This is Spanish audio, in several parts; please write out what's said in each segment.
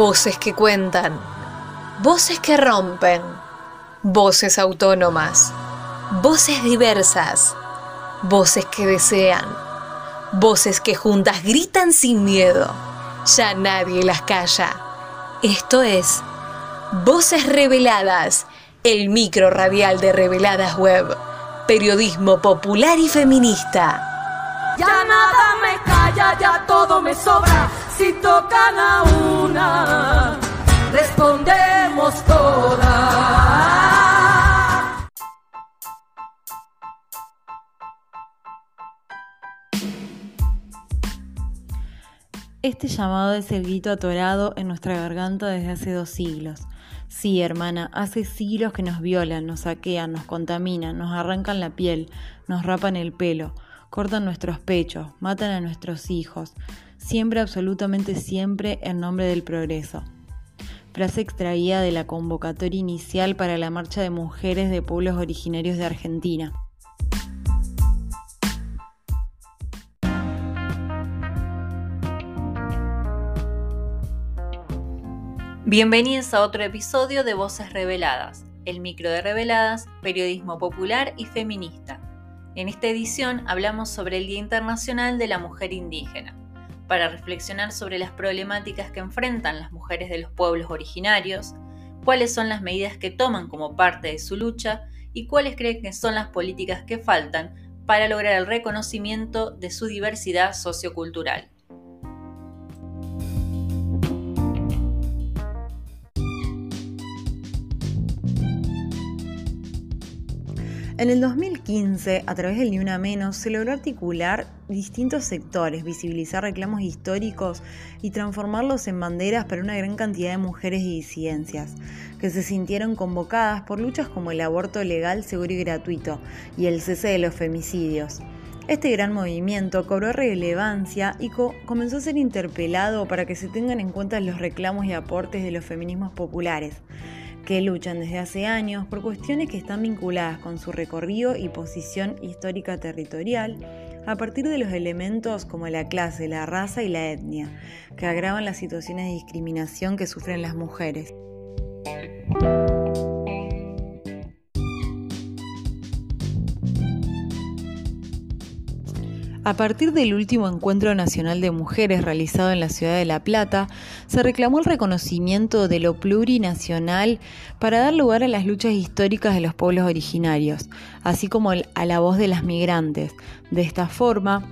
Voces que cuentan, voces que rompen, voces autónomas, voces diversas, voces que desean, voces que juntas gritan sin miedo. Ya nadie las calla. Esto es Voces Reveladas, el micro radial de Reveladas Web, periodismo popular y feminista. Ya nada me calla, ya todo me sobra. Si tocan a una, respondemos todas. Este llamado es el grito atorado en nuestra garganta desde hace dos siglos. Sí, hermana, hace siglos que nos violan, nos saquean, nos contaminan, nos arrancan la piel, nos rapan el pelo, cortan nuestros pechos, matan a nuestros hijos, siempre, absolutamente siempre, en nombre del progreso. Frase extraída de la convocatoria inicial para la marcha de mujeres de pueblos originarios de Argentina. Bienvenidos a otro episodio de Voces Reveladas, el micro de Reveladas, periodismo popular y feminista. En esta edición hablamos sobre el Día Internacional de la Mujer Indígena, para reflexionar sobre las problemáticas que enfrentan las mujeres de los pueblos originarios, cuáles son las medidas que toman como parte de su lucha y cuáles creen que son las políticas que faltan para lograr el reconocimiento de su diversidad sociocultural. En el 2015, a través del Ni Una Menos, se logró articular distintos sectores, visibilizar reclamos históricos y transformarlos en banderas para una gran cantidad de mujeres y disidencias, que se sintieron convocadas por luchas como el aborto legal, seguro y gratuito y el cese de los femicidios. Este gran movimiento cobró relevancia y comenzó a ser interpelado para que se tengan en cuenta los reclamos y aportes de los feminismos populares que luchan desde hace años por cuestiones que están vinculadas con su recorrido y posición histórica territorial a partir de los elementos como la clase, la raza y la etnia, que agravan las situaciones de discriminación que sufren las mujeres. A partir del último encuentro nacional de mujeres realizado en la ciudad de La Plata, se reclamó el reconocimiento de lo plurinacional para dar lugar a las luchas históricas de los pueblos originarios, así como a la voz de las migrantes. De esta forma,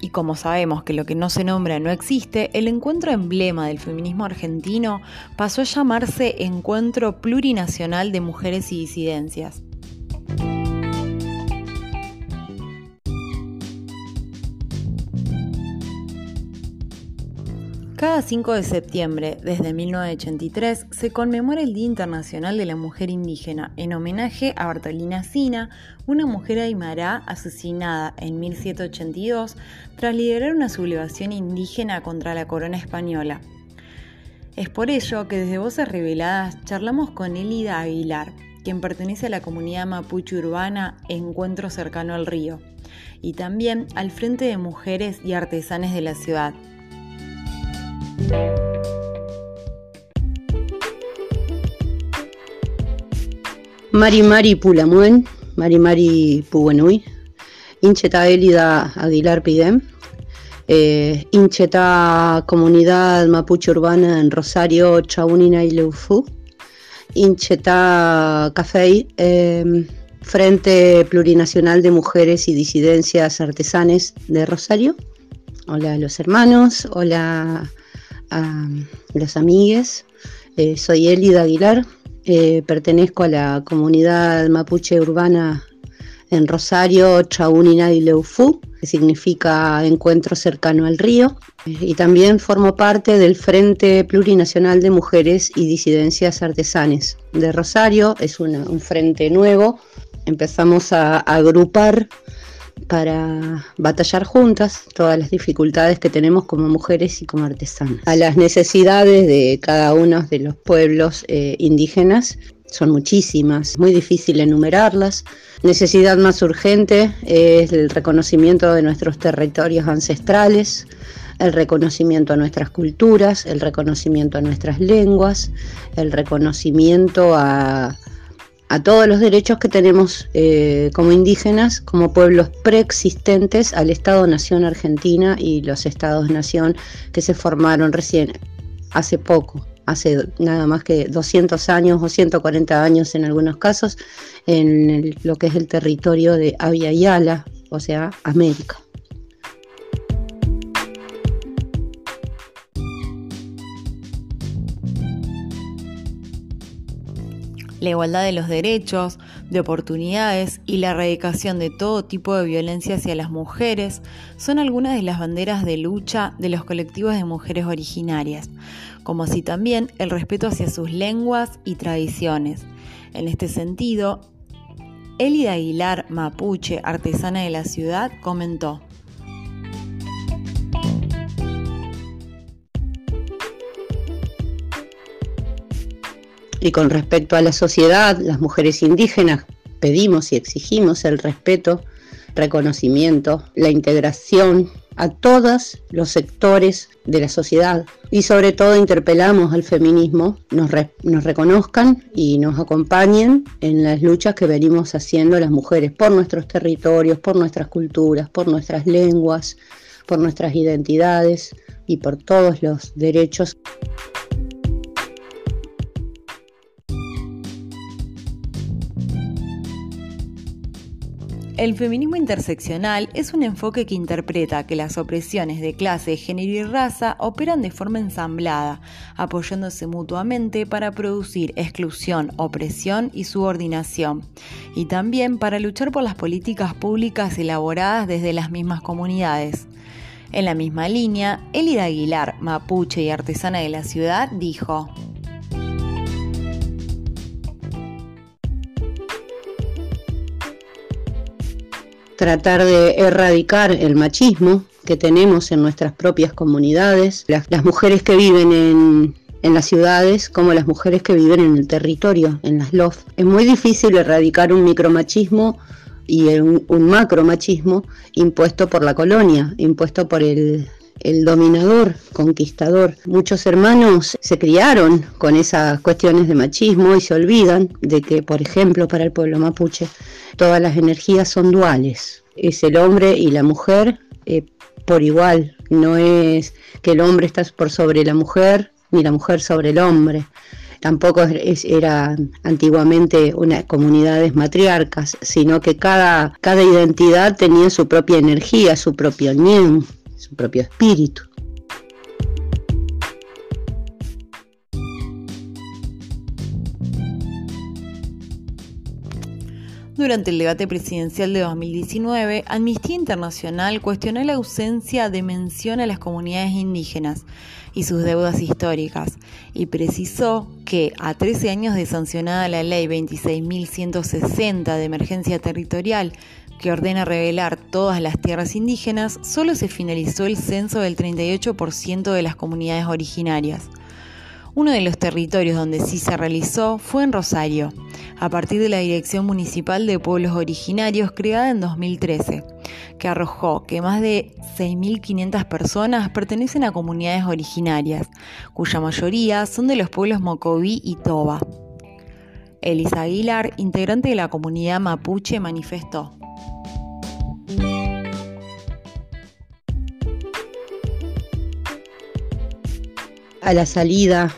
y como sabemos que lo que no se nombra no existe, el encuentro emblema del feminismo argentino pasó a llamarse Encuentro Plurinacional de Mujeres y Disidencias. Cada 5 de septiembre, desde 1983, se conmemora el Día Internacional de la Mujer Indígena en homenaje a Bartolina Sina, una mujer aymara asesinada en 1782 tras liderar una sublevación indígena contra la corona española. Es por ello que desde Voces Reveladas charlamos con Elida Aguilar, quien pertenece a la comunidad mapuche urbana Encuentro Cercano al Río, y también al Frente de Mujeres y Artesanes de la ciudad. Mari Mari Pulamuen, Mari Mari Puguenui, Incheta Elida Aguilar Pidem, eh, Incheta Comunidad Mapuche Urbana en Rosario, Chaunina y Leufu, Incheta Café, em, Frente Plurinacional de Mujeres y Disidencias Artesanes de Rosario. Hola a los hermanos, hola a los amigues. Eh, soy Elida Aguilar, eh, pertenezco a la comunidad mapuche urbana en Rosario, Chaunina y Leufú, que significa encuentro cercano al río, eh, y también formo parte del Frente Plurinacional de Mujeres y Disidencias Artesanes de Rosario, es un frente nuevo, empezamos a agrupar para batallar juntas todas las dificultades que tenemos como mujeres y como artesanas. A las necesidades de cada uno de los pueblos eh, indígenas son muchísimas, muy difícil enumerarlas. Necesidad más urgente es el reconocimiento de nuestros territorios ancestrales, el reconocimiento a nuestras culturas, el reconocimiento a nuestras lenguas, el reconocimiento a, todos los derechos que tenemos eh, como indígenas, como pueblos preexistentes al Estado-Nación Argentina y los Estados-Nación que se formaron recién, hace poco, hace nada más que 200 años o 140 años en algunos casos, en lo que es el territorio de Avia o sea, América. La igualdad de los derechos, de oportunidades y la erradicación de todo tipo de violencia hacia las mujeres son algunas de las banderas de lucha de los colectivos de mujeres originarias, como así también el respeto hacia sus lenguas y tradiciones. En este sentido, Elida Aguilar Mapuche, artesana de la ciudad, comentó. Y con respecto a la sociedad, las mujeres indígenas pedimos y exigimos el respeto, reconocimiento, la integración a todos los sectores de la sociedad y sobre todo interpelamos al feminismo, nos, nos, reconozcan y nos acompañen en las luchas que venimos haciendo las mujeres por nuestros territorios, por nuestras culturas, por nuestras lenguas, por nuestras identidades y por todos los derechos. El feminismo interseccional es un enfoque que interpreta que las opresiones de clase, género y raza operan de forma ensamblada, apoyándose mutuamente para producir exclusión, opresión y subordinación, y también para luchar por las políticas públicas elaboradas desde las mismas comunidades. En la misma línea, Elida Aguilar, mapuche y artesana de la ciudad, dijo, tratar de erradicar el machismo que tenemos en nuestras propias comunidades, las, mujeres que viven en, en las ciudades como las mujeres que viven en el territorio, en las LOF. Es muy difícil erradicar un micromachismo y un, un macromachismo impuesto por la colonia, impuesto por el, el dominador, conquistador. Muchos hermanos se criaron con esas cuestiones de machismo y se olvidan de que, por ejemplo, para el pueblo mapuche, todas las energías son duales. Es el hombre y la mujer eh, por igual. No es que el hombre está por sobre la mujer ni la mujer sobre el hombre. Tampoco era antiguamente una comunidades matriarcas, sino que cada, cada identidad tenía su propia energía, su propio nien, su propio espíritu. Durante el debate presidencial de 2019, Amnistía Internacional cuestionó la ausencia de mención a las comunidades indígenas y sus deudas históricas y precisó que a 13 años de sancionada la ley 26.160 de emergencia territorial que ordena revelar todas las tierras indígenas, solo se finalizó el censo del 38% de las comunidades originarias. Uno de los territorios donde sí se realizó fue en Rosario, a partir de la Dirección Municipal de Pueblos Originarios creada en 2013, que arrojó que más de 6.500 personas pertenecen a comunidades originarias, cuya mayoría son de los pueblos Mocoví y Toba. Elisa Aguilar, integrante de la comunidad mapuche, manifestó. A la salida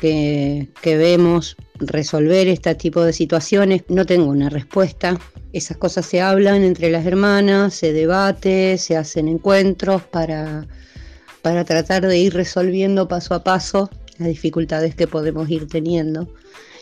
que, vemos resolver este tipo de situaciones, no tengo una respuesta. Esas cosas se hablan entre las hermanas, se debate, se hacen encuentros para, tratar de ir resolviendo paso a paso las dificultades que podemos ir teniendo.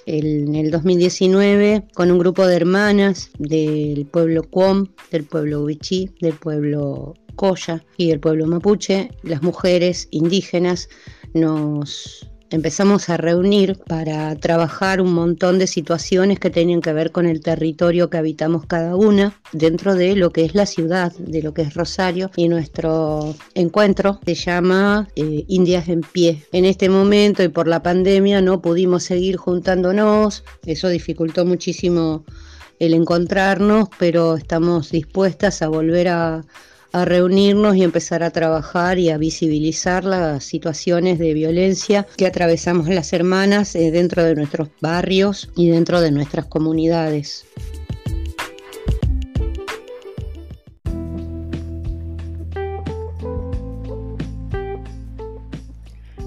en el 2019, con un grupo de hermanas del pueblo Cuom, del pueblo Huichí, del pueblo Coya y del pueblo Mapuche, las mujeres indígenas nos empezamos a reunir para trabajar un montón de situaciones que tenían que ver con el territorio que habitamos cada una dentro de lo que es la ciudad, de lo que es Rosario y nuestro encuentro se llama eh, Indias en pie. En este momento y por la pandemia no pudimos seguir juntándonos, eso dificultó muchísimo el encontrarnos, pero estamos dispuestas a volver a a reunirnos y empezar a trabajar y a visibilizar las situaciones de violencia que atravesamos las hermanas eh, dentro de nuestros barrios y dentro de nuestras comunidades.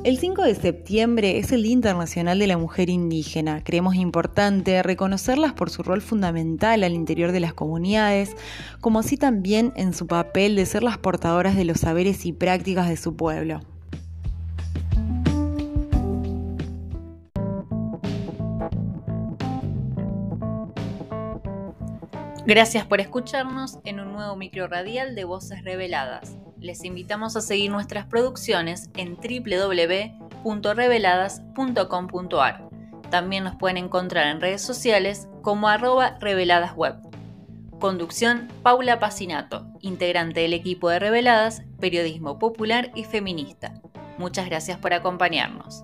El 5 de septiembre es el Día Internacional de la Mujer Indígena. Creemos importante reconocerlas por su rol fundamental al interior de las comunidades, como así también en su papel de ser las portadoras de los saberes y prácticas de su pueblo. Gracias por escucharnos en un nuevo micro radial de Voces Reveladas. Les invitamos a seguir nuestras producciones en www.reveladas.com.ar. También nos pueden encontrar en redes sociales como arroba reveladasweb. Conducción Paula Pacinato, integrante del equipo de Reveladas, Periodismo Popular y Feminista. Muchas gracias por acompañarnos.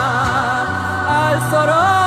al